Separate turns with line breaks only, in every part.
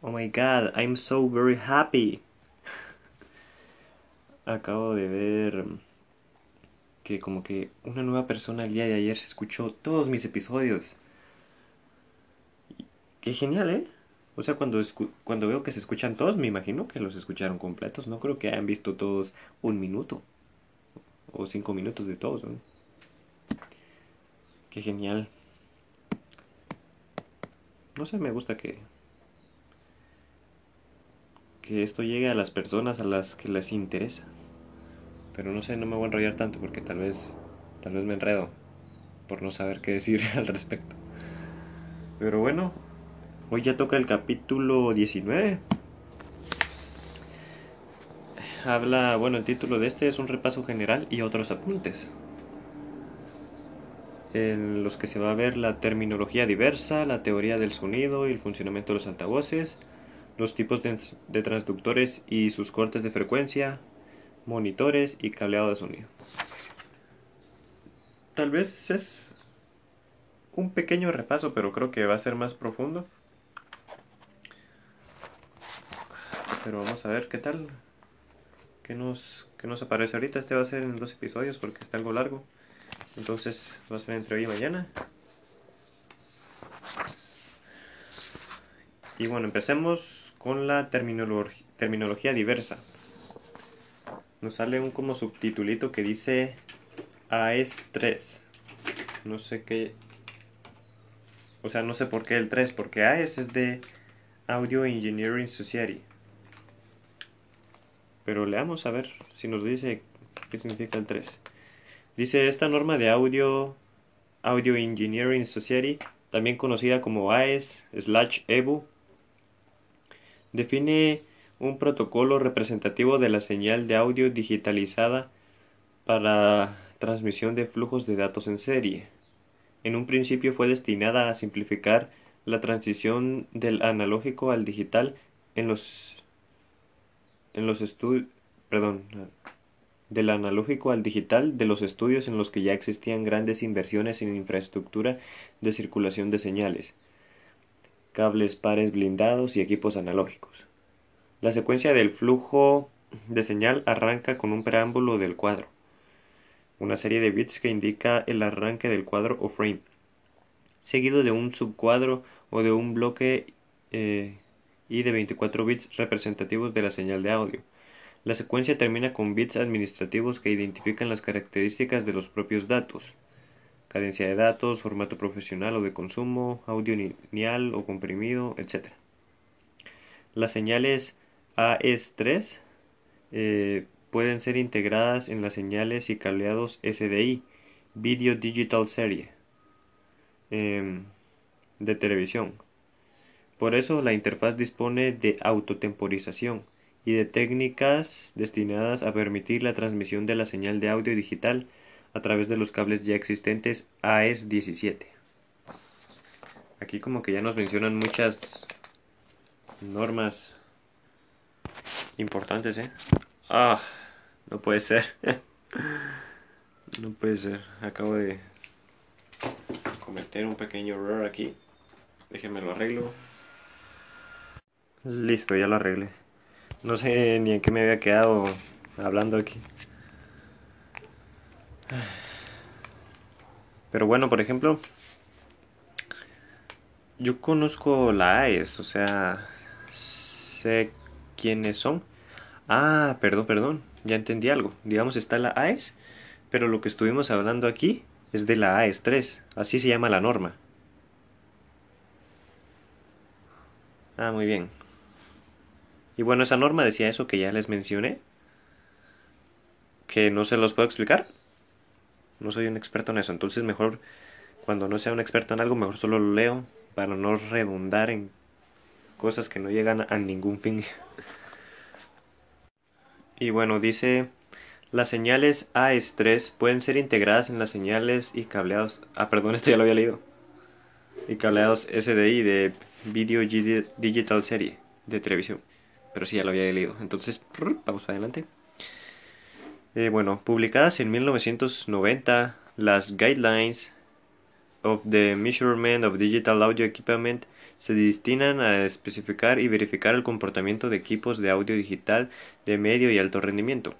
Oh my god, I'm so very happy. Acabo de ver que como que una nueva persona el día de ayer se escuchó todos mis episodios. Qué genial, ¿eh? O sea, cuando, cuando veo que se escuchan todos, me imagino que los escucharon completos. No creo que hayan visto todos un minuto o cinco minutos de todos. ¿no? Qué genial. No sé, me gusta que que esto llegue a las personas a las que les interesa. Pero no sé, no me voy a enrollar tanto porque tal vez tal vez me enredo por no saber qué decir al respecto. Pero bueno, Hoy ya toca el capítulo 19. Habla, bueno, el título de este es un repaso general y otros apuntes. En los que se va a ver la terminología diversa, la teoría del sonido y el funcionamiento de los altavoces, los tipos de, de transductores y sus cortes de frecuencia, monitores y cableado de sonido. Tal vez es un pequeño repaso, pero creo que va a ser más profundo. Pero vamos a ver qué tal. ¿Qué nos, nos aparece ahorita? Este va a ser en dos episodios porque está algo largo. Entonces va a ser entre hoy y mañana. Y bueno, empecemos con la terminología diversa. Nos sale un como subtitulito que dice AES 3. No sé qué. O sea, no sé por qué el 3, porque AES es de Audio Engineering Society. Pero leamos a ver si nos dice qué significa el 3. Dice esta norma de audio, Audio Engineering Society, también conocida como AES slash EBU, define un protocolo representativo de la señal de audio digitalizada para transmisión de flujos de datos en serie. En un principio fue destinada a simplificar la transición del analógico al digital en los en los estudios, perdón, del analógico al digital de los estudios en los que ya existían grandes inversiones en infraestructura de circulación de señales, cables pares blindados y equipos analógicos. La secuencia del flujo de señal arranca con un preámbulo del cuadro, una serie de bits que indica el arranque del cuadro o frame, seguido de un subcuadro o de un bloque eh, y de 24 bits representativos de la señal de audio. La secuencia termina con bits administrativos que identifican las características de los propios datos. Cadencia de datos, formato profesional o de consumo, audio lineal o comprimido, etc. Las señales AES3 eh, pueden ser integradas en las señales y cableados SDI, Video Digital Serie, em, de televisión por eso la interfaz dispone de autotemporización y de técnicas destinadas a permitir la transmisión de la señal de audio digital a través de los cables ya existentes AES-17. Aquí como que ya nos mencionan muchas normas importantes, ¿eh? Ah, no puede ser. no puede ser. Acabo de cometer un pequeño error aquí. Déjenme lo arreglo. Listo, ya lo arreglé. No sé ni en qué me había quedado hablando aquí. Pero bueno, por ejemplo, yo conozco la AES, o sea, sé quiénes son. Ah, perdón, perdón, ya entendí algo. Digamos, está la AES, pero lo que estuvimos hablando aquí es de la AES 3, así se llama la norma. Ah, muy bien. Y bueno, esa norma decía eso que ya les mencioné, que no se los puedo explicar. No soy un experto en eso, entonces mejor cuando no sea un experto en algo, mejor solo lo leo para no redundar en cosas que no llegan a ningún fin. y bueno, dice, las señales AES3 pueden ser integradas en las señales y cableados, ah, perdón, esto ya lo había leído, y cableados SDI de Video Digital Serie de televisión pero sí ya lo había leído. Entonces, vamos para adelante. Eh, bueno, publicadas en 1990, las Guidelines of the Measurement of Digital Audio Equipment se destinan a especificar y verificar el comportamiento de equipos de audio digital de medio y alto rendimiento.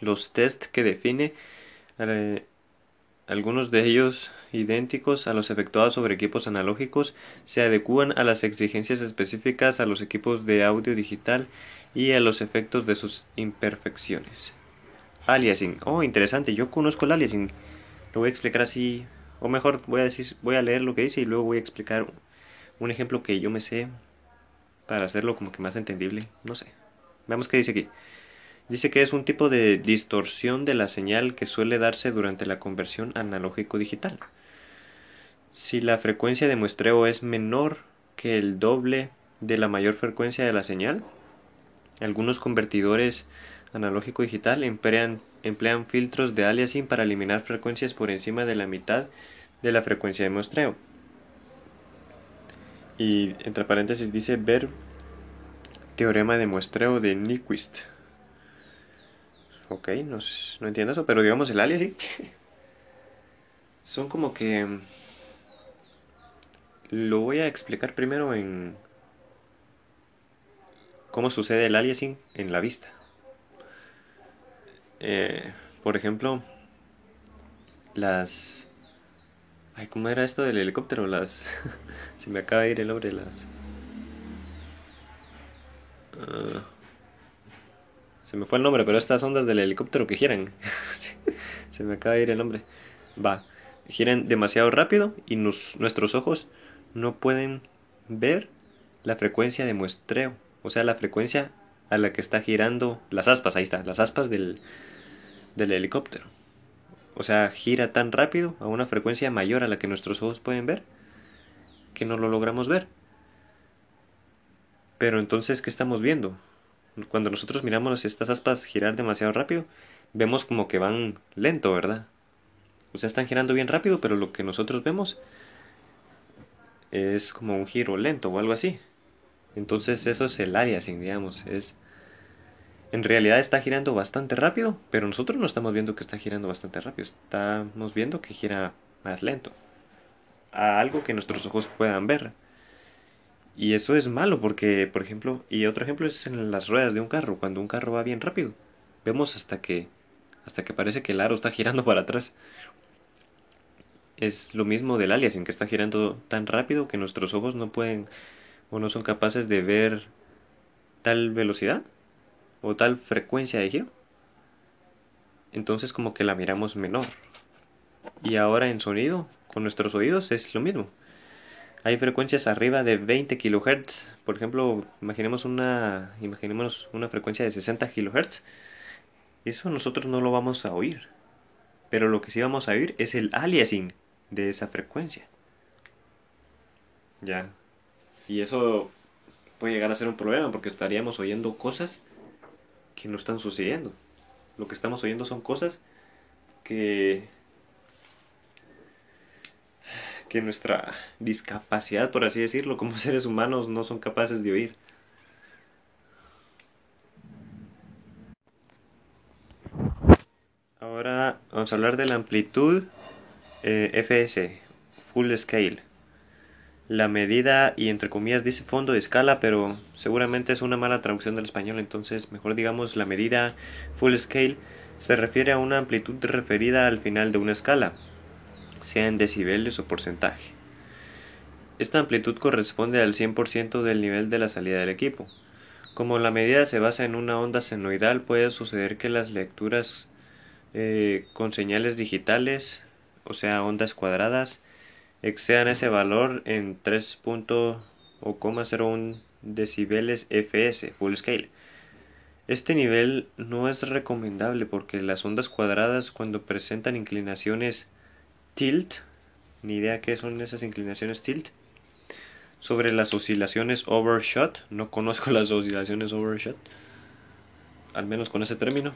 Los test que define eh, algunos de ellos idénticos a los efectuados sobre equipos analógicos se adecúan a las exigencias específicas a los equipos de audio digital y a los efectos de sus imperfecciones. Aliasing. Oh, interesante. Yo conozco el aliasing. Lo voy a explicar así. O mejor, voy a decir, voy a leer lo que dice y luego voy a explicar un ejemplo que yo me sé para hacerlo como que más entendible. No sé. Veamos qué dice aquí. Dice que es un tipo de distorsión de la señal que suele darse durante la conversión analógico-digital. Si la frecuencia de muestreo es menor que el doble de la mayor frecuencia de la señal, algunos convertidores analógico-digital emplean, emplean filtros de aliasing para eliminar frecuencias por encima de la mitad de la frecuencia de muestreo. Y entre paréntesis dice ver teorema de muestreo de Nyquist. Ok, no, no entiendo eso, pero digamos el aliasing son como que lo voy a explicar primero en cómo sucede el aliasing en la vista. Eh, por ejemplo, las... Ay, ¿cómo era esto del helicóptero? Las... Se me acaba de ir el nombre, las... Ah, se me fue el nombre, pero estas ondas del helicóptero que giran. Se me acaba de ir el nombre. Va, giran demasiado rápido y nuestros ojos no pueden ver la frecuencia de muestreo. O sea, la frecuencia a la que está girando las aspas, ahí está, las aspas del, del helicóptero. O sea, gira tan rápido a una frecuencia mayor a la que nuestros ojos pueden ver que no lo logramos ver. Pero entonces, ¿qué estamos viendo? Cuando nosotros miramos estas aspas girar demasiado rápido, vemos como que van lento, ¿verdad? O sea, están girando bien rápido, pero lo que nosotros vemos es como un giro lento o algo así. Entonces eso es el aliasing, digamos, es en realidad está girando bastante rápido, pero nosotros no estamos viendo que está girando bastante rápido, estamos viendo que gira más lento. A algo que nuestros ojos puedan ver. Y eso es malo porque, por ejemplo, y otro ejemplo es en las ruedas de un carro, cuando un carro va bien rápido, vemos hasta que hasta que parece que el aro está girando para atrás. Es lo mismo del aliasing que está girando tan rápido que nuestros ojos no pueden o no son capaces de ver tal velocidad o tal frecuencia de giro, entonces como que la miramos menor. Y ahora en sonido, con nuestros oídos es lo mismo. Hay frecuencias arriba de 20 kHz. Por ejemplo, imaginemos una, imaginemos una frecuencia de 60 kHz. Eso nosotros no lo vamos a oír. Pero lo que sí vamos a oír es el aliasing de esa frecuencia. Ya. Y eso puede llegar a ser un problema porque estaríamos oyendo cosas que no están sucediendo. Lo que estamos oyendo son cosas que que nuestra discapacidad, por así decirlo, como seres humanos no son capaces de oír. Ahora vamos a hablar de la amplitud eh, FS, Full Scale la medida y entre comillas dice fondo de escala, pero seguramente es una mala traducción del español, entonces mejor digamos la medida full scale se refiere a una amplitud referida al final de una escala, sea en decibeles o porcentaje. Esta amplitud corresponde al 100% del nivel de la salida del equipo. Como la medida se basa en una onda senoidal, puede suceder que las lecturas eh, con señales digitales, o sea, ondas cuadradas, excedan ese valor en 3.01 decibeles fs full scale. Este nivel no es recomendable porque las ondas cuadradas cuando presentan inclinaciones tilt, ni idea qué son esas inclinaciones tilt, sobre las oscilaciones overshot, no conozco las oscilaciones overshot, al menos con ese término,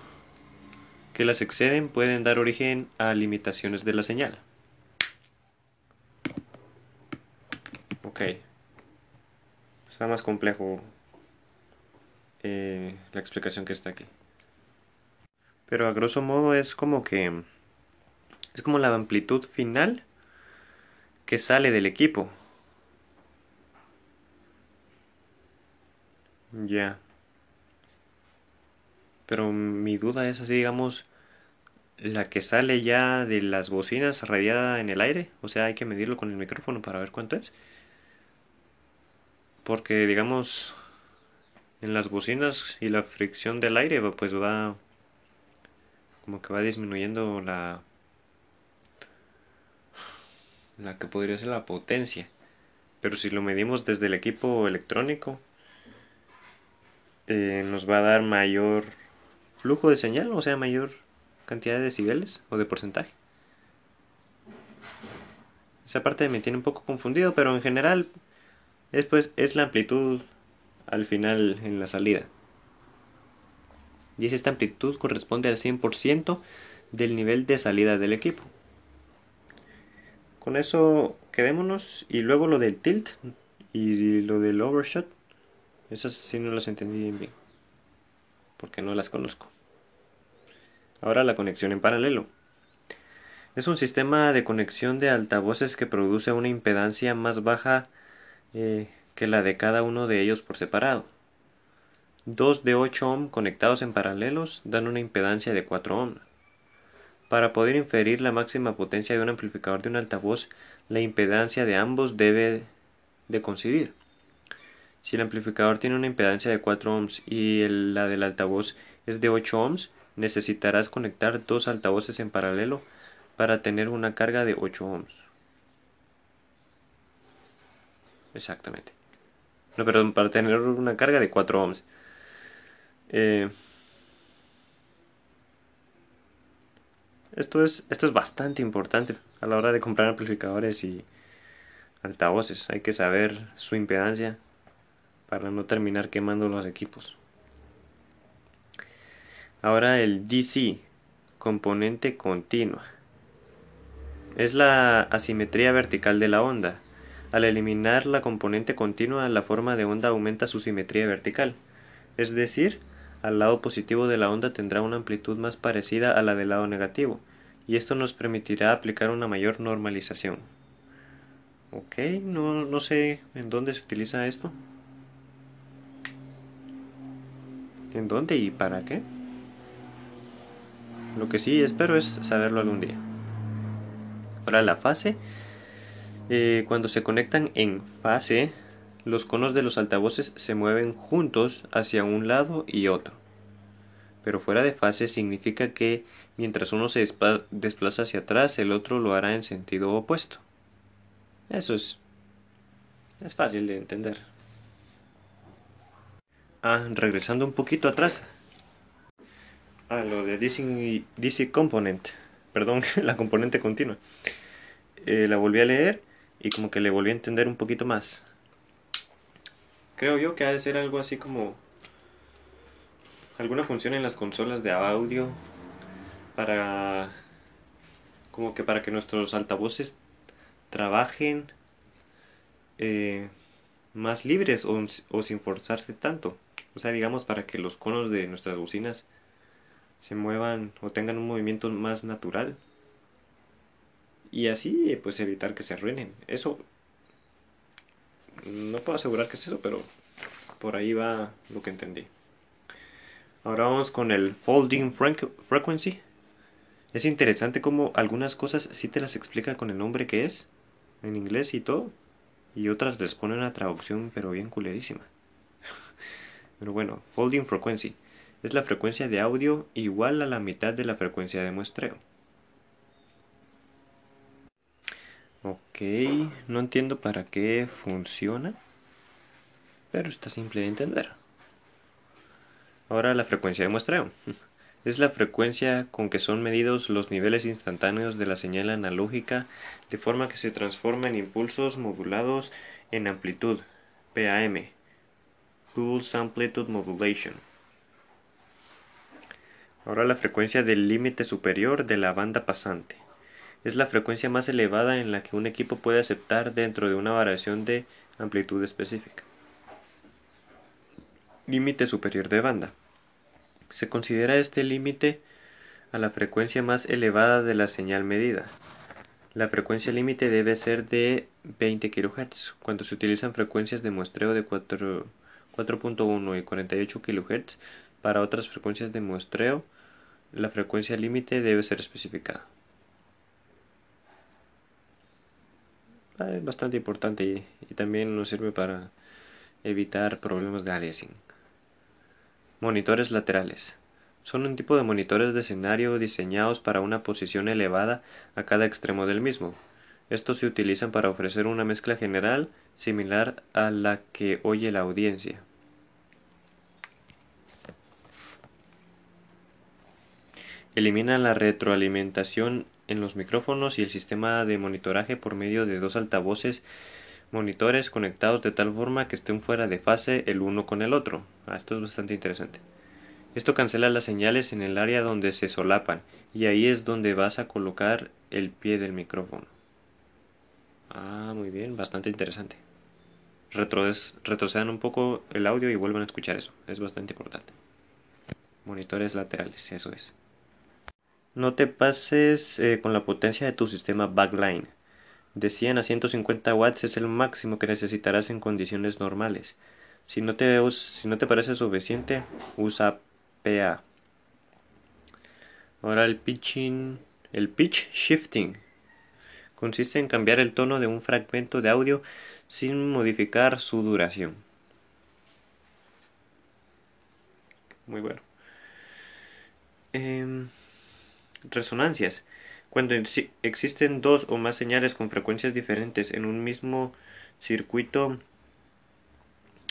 que las exceden pueden dar origen a limitaciones de la señal. Ok. Está más complejo eh, la explicación que está aquí. Pero a grosso modo es como que... Es como la amplitud final que sale del equipo. Ya. Pero mi duda es así, digamos, la que sale ya de las bocinas radiada en el aire, o sea, hay que medirlo con el micrófono para ver cuánto es. Porque, digamos, en las bocinas y la fricción del aire, pues va como que va disminuyendo la la que podría ser la potencia. Pero si lo medimos desde el equipo electrónico, eh, nos va a dar mayor flujo de señal, o sea, mayor cantidad de decibeles o de porcentaje. Esa parte me tiene un poco confundido, pero en general es, pues, es la amplitud al final en la salida. Y esta amplitud corresponde al 100% del nivel de salida del equipo. Con eso quedémonos y luego lo del tilt y lo del overshot. Esas sí no las entendí bien, porque no las conozco. Ahora la conexión en paralelo. Es un sistema de conexión de altavoces que produce una impedancia más baja eh, que la de cada uno de ellos por separado. Dos de 8 ohm conectados en paralelos dan una impedancia de 4 ohm. Para poder inferir la máxima potencia de un amplificador de un altavoz, la impedancia de ambos debe de coincidir. Si el amplificador tiene una impedancia de 4 ohms y la del altavoz es de 8 ohms, necesitarás conectar dos altavoces en paralelo para tener una carga de 8 ohms. Exactamente. No, perdón, para tener una carga de 4 ohms. Eh, esto, es, esto es bastante importante a la hora de comprar amplificadores y altavoces. Hay que saber su impedancia para no terminar quemando los equipos. Ahora el DC, componente continua. Es la asimetría vertical de la onda. Al eliminar la componente continua, la forma de onda aumenta su simetría vertical. Es decir, al lado positivo de la onda tendrá una amplitud más parecida a la del lado negativo, y esto nos permitirá aplicar una mayor normalización. Ok, no, no sé en dónde se utiliza esto. ¿En dónde y para qué? Lo que sí espero es saberlo algún día. Ahora la fase eh, cuando se conectan en fase, los conos de los altavoces se mueven juntos hacia un lado y otro. Pero fuera de fase significa que mientras uno se desplaza hacia atrás, el otro lo hará en sentido opuesto. Eso es, es fácil de entender. Ah, regresando un poquito atrás. A lo de DC, Component. Perdón, la componente continua. Eh, la volví a leer y como que le volví a entender un poquito más. Creo yo que ha de ser algo así como alguna función en las consolas de audio para como que para que nuestros altavoces trabajen eh, más libres o, o, sin forzarse tanto. O sea, digamos para que los conos de nuestras bocinas se muevan o tengan un movimiento más natural y así pues evitar que se arruinen. Eso no puedo asegurar que es eso, pero por ahí va lo que entendí. Ahora vamos con el folding frequency. Es interesante como algunas cosas sí te las explica con el nombre que es, en inglés y todo, y otras les pone una traducción pero bien culerísima. pero bueno, folding frequency es la frecuencia de audio igual a la mitad de la frecuencia de muestreo. Ok, no entiendo para qué funciona, pero está simple de entender. Ahora la frecuencia de muestreo. Es la frecuencia con que son medidos los niveles instantáneos de la señal analógica de forma que se transforma en impulsos modulados en amplitud, PAM, Pulse Amplitude Modulation. Ahora la frecuencia del límite superior de la banda pasante es la frecuencia más elevada en la que un equipo puede aceptar dentro de una variación de amplitud específica. Límite superior de banda. Se considera este límite a la frecuencia más elevada de la señal medida. La frecuencia límite debe ser de 20 kHz cuando se utilizan frecuencias de muestreo de 4, 4.1 y 48 kHz. Para otras frecuencias de muestreo, la frecuencia límite debe ser especificada. Es bastante importante y, también nos sirve para evitar problemas de aliasing. Monitores laterales. Son un tipo de monitores de escenario diseñados para una posición elevada a cada extremo del mismo. Estos se utilizan para ofrecer una mezcla general similar a la que oye la audiencia. Eliminan la retroalimentación en los micrófonos y el sistema de monitoraje por medio de dos altavoces monitores conectados de tal forma que estén fuera de fase el uno con el otro. Ah, esto es bastante interesante. Esto cancela las señales en el área donde se solapan y ahí es donde vas a colocar el pie del micrófono. Ah, muy bien, bastante interesante. retrocedan un poco el audio y vuelvan a escuchar eso. Es bastante importante. Monitores laterales, eso es. No te pases eh, con la potencia de tu sistema backline. De 100 a 150 watts es el máximo que necesitarás en condiciones normales. Si no te, si no te parece suficiente, usa PA. Ahora el pitching, el pitch shifting consiste en cambiar el tono de un fragmento de audio sin modificar su duración. Muy bueno. Em, resonancias. Cuando existen dos o más señales con frecuencias diferentes en un mismo circuito,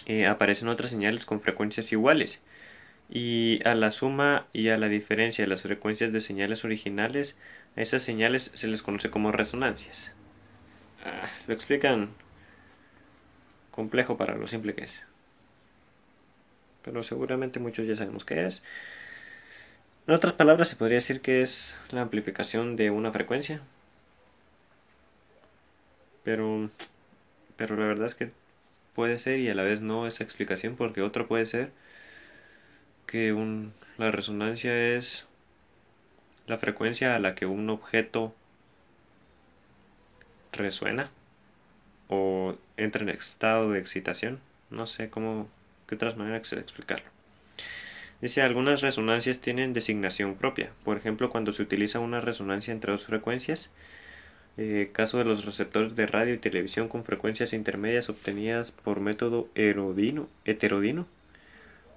eh, aparecen otras señales con frecuencias iguales. Y a la suma y a la diferencia de las frecuencias de señales originales, a esas señales se les conoce como resonancias. Ah, lo explican complejo para lo simple que es. Pero seguramente muchos ya sabemos qué es. En otras palabras, se podría decir que es la amplificación de una frecuencia. Pero, pero la verdad es que puede ser y a la vez no esa explicación porque otra puede ser que un, la resonancia es la frecuencia a la que un objeto resuena o entra en estado de excitación. No sé cómo, qué otras maneras explicarlo. Dice, algunas resonancias tienen designación propia. Por ejemplo, cuando se utiliza una resonancia entre dos frecuencias, eh, caso de los receptores de radio y televisión con frecuencias intermedias obtenidas por método heterodino, heterodino.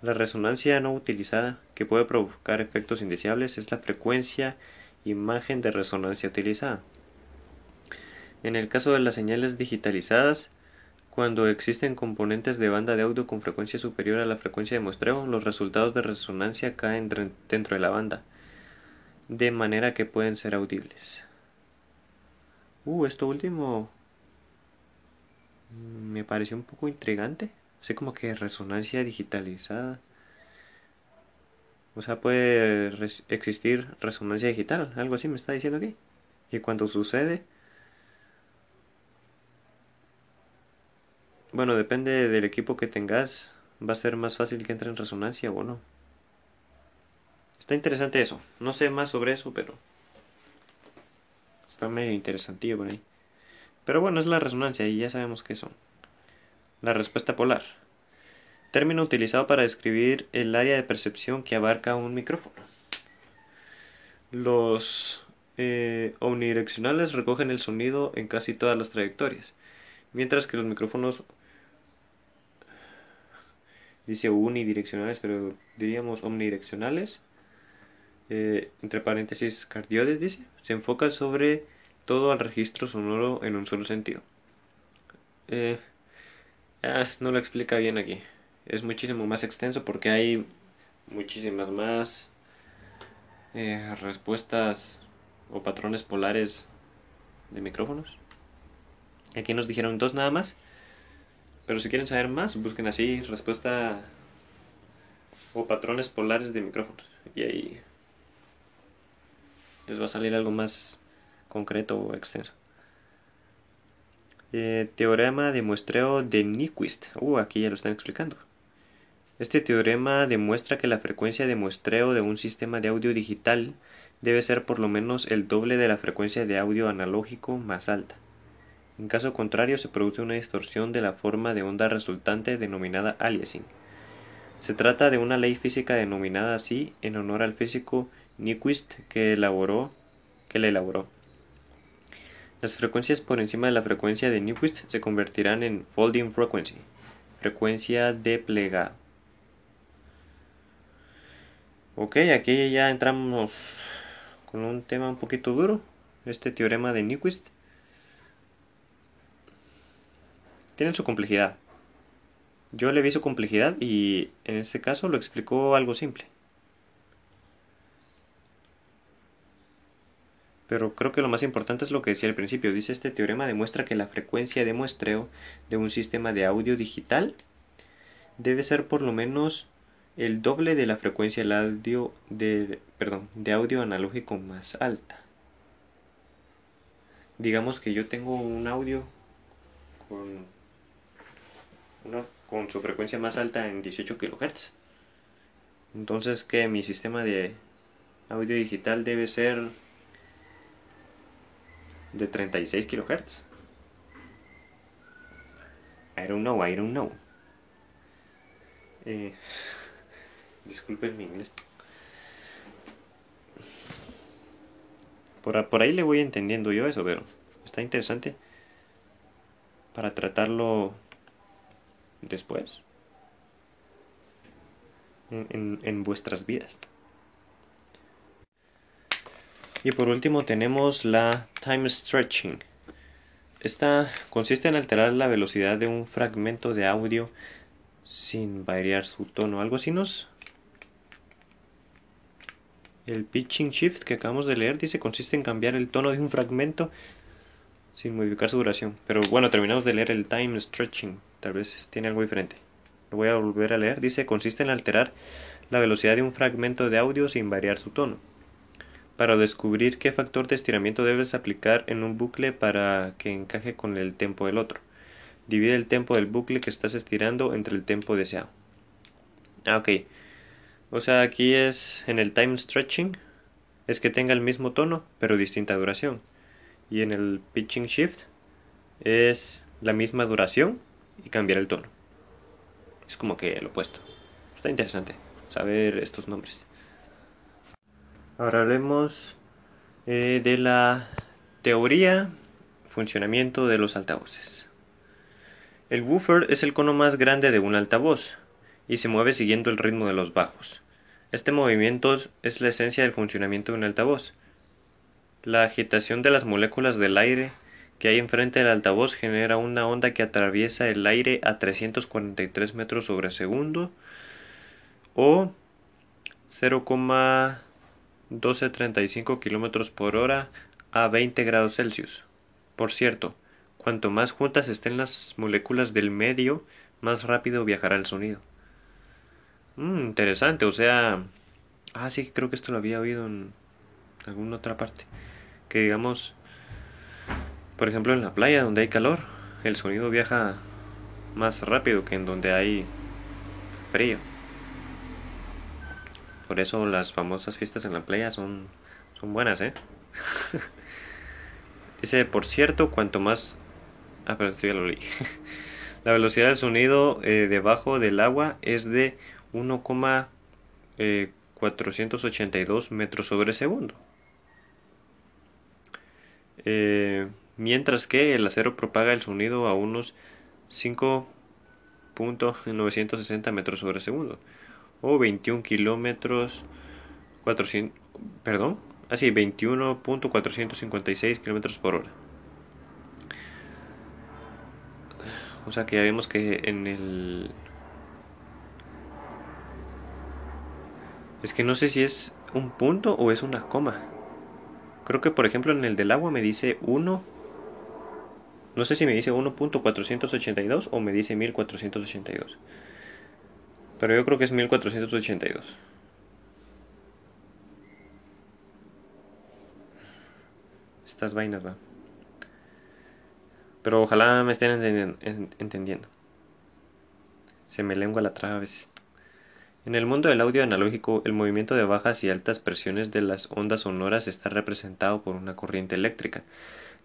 La resonancia no utilizada, que puede provocar efectos indeseables, es la frecuencia imagen de resonancia utilizada. En el caso de las señales digitalizadas, cuando existen componentes de banda de audio con frecuencia superior a la frecuencia de muestreo, los resultados de resonancia caen dentro de la banda, de manera que pueden ser audibles. Uh, esto último me pareció un poco intrigante. Sé como que resonancia digitalizada. O sea, puede existir resonancia digital, algo así me está diciendo aquí. Y cuando sucede, Bueno, depende del equipo que tengas. Va a ser más fácil que entre en resonancia o no. Está interesante eso. No sé más sobre eso, pero... Está medio interesantillo por ahí. Pero bueno, es la resonancia y ya sabemos qué son. La respuesta polar. Término utilizado para describir el área de percepción que abarca un micrófono. Los eh, omnidireccionales recogen el sonido en casi todas las trayectorias, mientras que los micrófonos dice unidireccionales, pero diríamos omnidireccionales, eh, entre paréntesis cardioides, dice, se enfoca sobre todo al registro sonoro en un solo sentido. Eh, ah, no lo explica bien aquí. Es muchísimo más extenso porque hay muchísimas más eh, respuestas o patrones polares de micrófonos. Aquí nos dijeron dos nada más. Pero si quieren saber más, busquen así respuesta o patrones polares de micrófonos. Y ahí les va a salir algo más concreto o extenso. Eh, teorema de muestreo de Nyquist. Uh, aquí ya lo están explicando. Este teorema demuestra que la frecuencia de muestreo de un sistema de audio digital debe ser por lo menos el doble de la frecuencia de audio analógico más alta. En caso contrario, se produce una distorsión de la forma de onda resultante denominada aliasing. Se trata de una ley física denominada así en honor al físico Nyquist que, elaboró, que la elaboró. Las frecuencias por encima de la frecuencia de Nyquist se convertirán en folding frequency, frecuencia de plegado. Ok, aquí ya entramos con un tema un poquito duro, este teorema de Nyquist. Tiene su complejidad. Yo le vi su complejidad y en este caso lo explicó algo simple. Pero creo que lo más importante es lo que decía al principio. Dice este teorema demuestra que la frecuencia de muestreo de un sistema de audio digital debe ser por lo menos el doble de la frecuencia del audio de, perdón, de audio analógico más alta. Digamos que yo tengo un audio con, con su frecuencia más alta en 18 kHz. Entonces que mi sistema de audio digital debe ser de 36 kHz. I don't know, I don't know. Eh, disculpen mi inglés. Por ahí le voy entendiendo yo eso, pero está interesante para tratarlo después en, vuestras vidas. Y por último tenemos la time stretching. Esta consiste en alterar la velocidad de un fragmento de audio sin variar su tono. Algo así nos... El pitching shift que acabamos de leer dice consiste en cambiar el tono de un fragmento sin modificar su duración. Pero bueno, terminamos de leer el time stretching. Tal vez tiene algo diferente. Lo voy a volver a leer. Dice consiste en alterar la velocidad de un fragmento de audio sin variar su tono para descubrir qué factor de estiramiento debes aplicar en un bucle para que encaje con el tempo del otro. Divide el tempo del bucle que estás estirando entre el tempo deseado. Ah, ok. O sea, aquí es en el time stretching, es que tenga el mismo tono, pero distinta duración. Y en el pitching shift es la misma duración y cambiar el tono. Es como que lo opuesto. Está interesante saber estos nombres. Ahora hablemos eh, de la teoría funcionamiento de los altavoces. El woofer es el cono más grande de un altavoz y se mueve siguiendo el ritmo de los bajos. Este movimiento es la esencia del funcionamiento de un altavoz. La agitación de las moléculas del aire que hay enfrente del altavoz genera una onda que atraviesa el aire a 343 metros sobre segundo o 0, 12.35 km por hora a 20 grados Celsius. Por cierto, cuanto más juntas estén las moléculas del medio, más rápido viajará el sonido. Mm, interesante, o sea... Ah, sí, creo que esto lo había oído en alguna otra parte. Que digamos, por ejemplo, en la playa donde hay calor, el sonido viaja más rápido que en donde hay frío. Por eso las famosas fiestas en la playa son, son buenas, ¿eh? Dice, por cierto, cuanto más... Ah, pero esto ya lo leí. la velocidad del sonido eh, debajo del agua es de 1,482 eh, metros sobre segundo. Eh, mientras que el acero propaga el sonido a unos 5.960 metros sobre segundo o 21 kilómetros 400 perdón así 21.456 kilómetros por hora. O sea que ya vemos que en el es que no sé si es un punto o es una coma. Creo que por ejemplo en el del agua me dice 1 no sé si me dice 1.482 o me dice 1482 pero yo creo que es 1482. Estas vainas, va. Pero ojalá me estén entendiendo. Se me lengua la traba a veces. En el mundo del audio analógico, el movimiento de bajas y altas presiones de las ondas sonoras está representado por una corriente eléctrica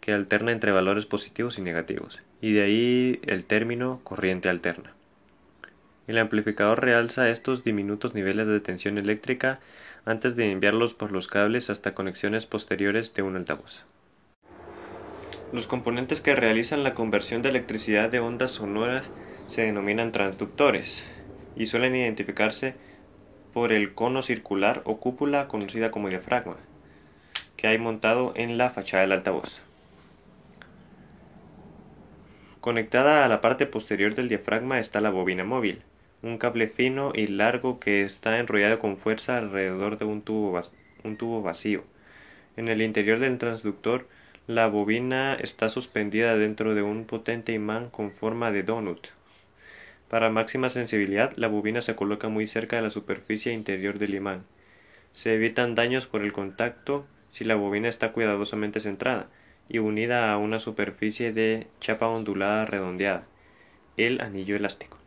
que alterna entre valores positivos y negativos, y de ahí el término corriente alterna. El amplificador realza estos diminutos niveles de tensión eléctrica antes de enviarlos por los cables hasta conexiones posteriores de un altavoz. Los componentes que realizan la conversión de electricidad de ondas sonoras se denominan transductores y suelen identificarse por el cono circular o cúpula conocida como diafragma que hay montado en la fachada del altavoz. Conectada a la parte posterior del diafragma está la bobina móvil, un cable fino y largo que está enrollado con fuerza alrededor de un tubo, un tubo vacío. En el interior del transductor, la bobina está suspendida dentro de un potente imán con forma de donut. Para máxima sensibilidad, la bobina se coloca muy cerca de la superficie interior del imán. Se evitan daños por el contacto si la bobina está cuidadosamente centrada y unida a una superficie de chapa ondulada redondeada, el anillo elástico.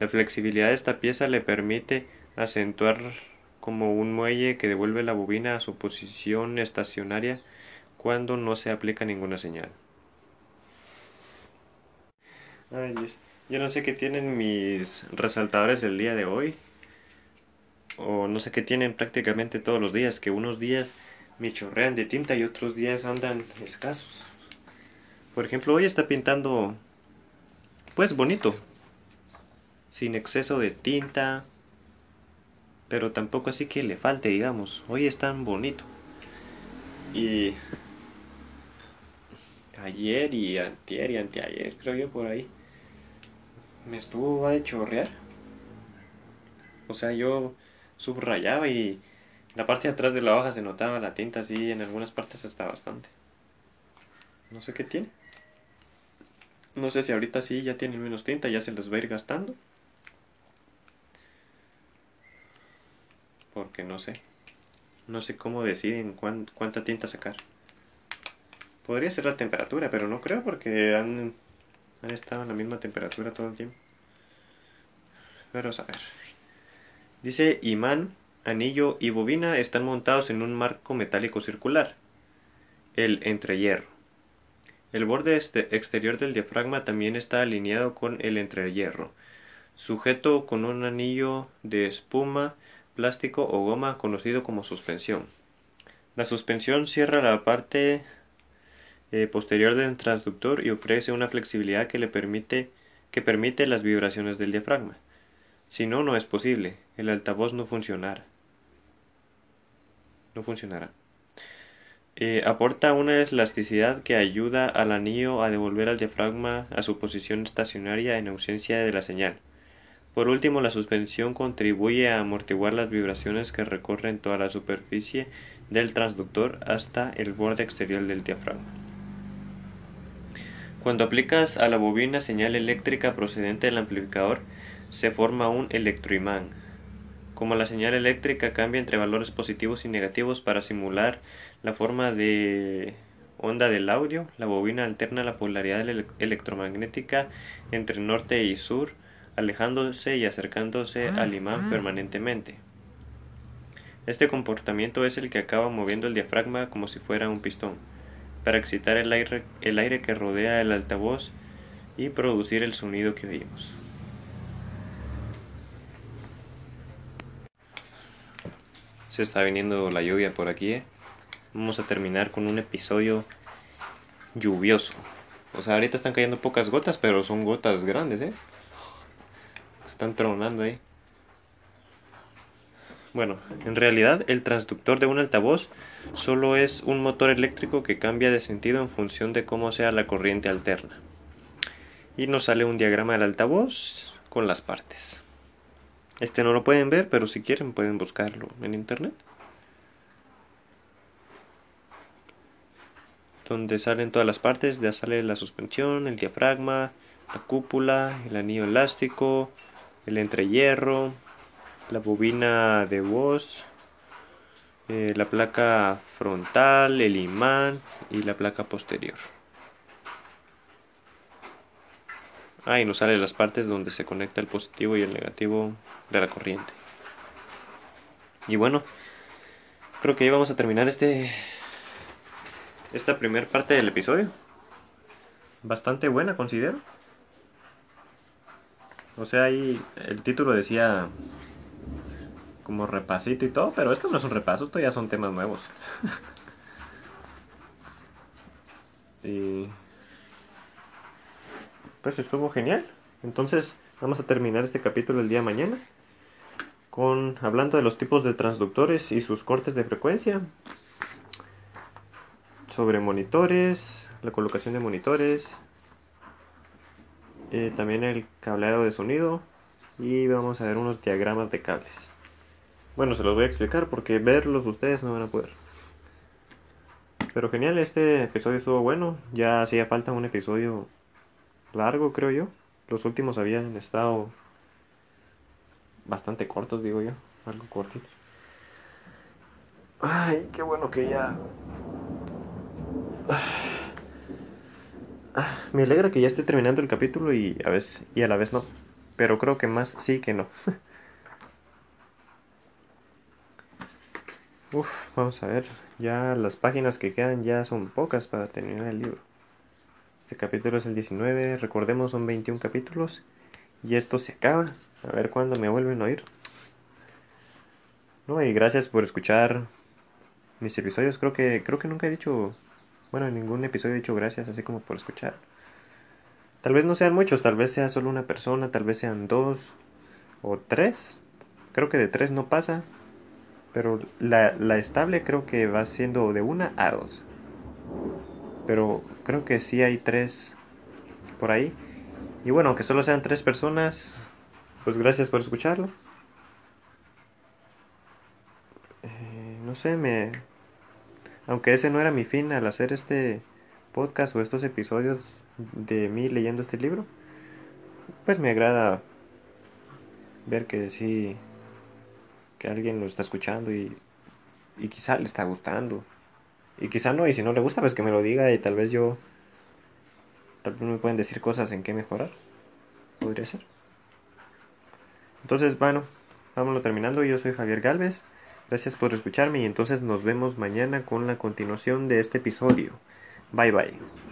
La flexibilidad de esta pieza le permite acentuar como un muelle que devuelve la bobina a su posición estacionaria cuando no se aplica ninguna señal. Ay, Yo no sé qué tienen mis resaltadores del día de hoy. O no sé qué tienen prácticamente todos los días, que unos días me chorrean de tinta y otros días andan escasos. Por ejemplo, hoy está pintando pues bonito, sin exceso de tinta, pero tampoco así que le falte, digamos. Hoy es tan bonito. Y ayer y antier y anteayer, creo yo por ahí, me estuvo a chorrear. O sea, yo subrayaba y la parte de atrás de la hoja se notaba la tinta así, en algunas partes está bastante. No sé qué tiene. No sé si ahorita sí ya tiene menos tinta, ya se les va a ir gastando. Porque no sé. No sé cómo deciden cuánta tinta sacar. Podría ser la temperatura, pero no creo porque han, han estado en la misma temperatura todo el tiempo. Pero a ver. Dice imán anillo y bobina están montados en un marco metálico circular, el entrehierro. El borde este, exterior del diafragma también está alineado con el entrehierro, sujeto con un anillo de espuma, plástico o goma conocido como suspensión. La suspensión cierra la parte eh, posterior del transductor y ofrece una flexibilidad que le permite que permite las vibraciones del diafragma. Si no, no es posible. El altavoz no funcionará no funcionará. Eh, aporta una elasticidad que ayuda al anillo a devolver al diafragma a su posición estacionaria en ausencia de la señal. Por último, la suspensión contribuye a amortiguar las vibraciones que recorren toda la superficie del transductor hasta el borde exterior del diafragma. Cuando aplicas a la bobina señal eléctrica procedente del amplificador, se forma un electroimán, como la señal eléctrica cambia entre valores positivos y negativos para simular la forma de onda del audio, la bobina alterna la polaridad electromagnética entre norte y sur, alejándose y acercándose ah, al imán ah. permanentemente. Este comportamiento es el que acaba moviendo el diafragma como si fuera un pistón, para excitar el aire, el aire que rodea el altavoz y producir el sonido que oímos. Se está viniendo la lluvia por aquí. ¿eh? Vamos a terminar con un episodio lluvioso. O sea, ahorita están cayendo pocas gotas, pero son gotas grandes, ¿eh? Están tronando ahí. Bueno, en realidad el transductor de un altavoz solo es un motor eléctrico que cambia de sentido en función de cómo sea la corriente alterna. Y nos sale un diagrama del altavoz con las partes. Este no lo pueden ver, pero si quieren pueden buscarlo en internet. Donde salen todas las partes, ya sale la suspensión, el diafragma, la cúpula, el anillo elástico, el entrehierro, la bobina de voz, eh, la placa frontal, el imán y la placa posterior. Ah, y nos sale las partes donde se conecta el positivo y el negativo de la corriente. Y bueno, creo que ya vamos a terminar este esta primera parte del episodio. Bastante buena, considero. O sea, ahí el título decía como repasito y todo, pero esto no es un repaso, esto ya son temas nuevos. y pues estuvo genial. Entonces, vamos a terminar este capítulo el día de mañana con hablando de los tipos de transductores y sus cortes de frecuencia, sobre monitores, la colocación de monitores, eh, también el cableado de sonido y vamos a ver unos diagramas de cables. Bueno, se los voy a explicar porque verlos ustedes no van a poder. Pero genial, este episodio estuvo bueno. Ya hacía falta un episodio largo, creo yo. Los últimos habían estado bastante cortos, digo yo. Algo cortitos. Ay, qué bueno que ya. Ah, me alegra que ya esté terminando el capítulo y a veces y a la vez no. Pero creo que más sí que no. Uf, vamos a ver. Ya las páginas que quedan ya son pocas para terminar el libro. Este capítulo es el 19, recordemos son 21 capítulos. Y esto se acaba. A ver cuándo me vuelven a oír. No, y gracias por escuchar mis episodios. Creo que creo que nunca he dicho, bueno, en ningún episodio he dicho gracias, así como por escuchar. Tal vez no sean muchos, tal vez sea solo una persona, tal vez sean dos o tres. Creo que de tres no pasa. Pero la, la estable creo que va siendo de una a dos. Pero creo que sí hay tres por ahí. Y bueno, aunque solo sean tres personas, pues gracias por escucharlo. Eh, no sé, me... Aunque ese no era mi fin al hacer este podcast o estos episodios de mí leyendo este libro, pues me agrada ver que sí, que alguien lo está escuchando y, y quizá le está gustando. Y quizá no, y si no le gusta, pues que me lo diga y tal vez yo Tal vez me pueden decir cosas en qué mejorar. Podría ser. Entonces, bueno, vámonos terminando. Yo soy Javier Galvez. Gracias por escucharme y entonces nos vemos mañana con la continuación de este episodio. Bye bye.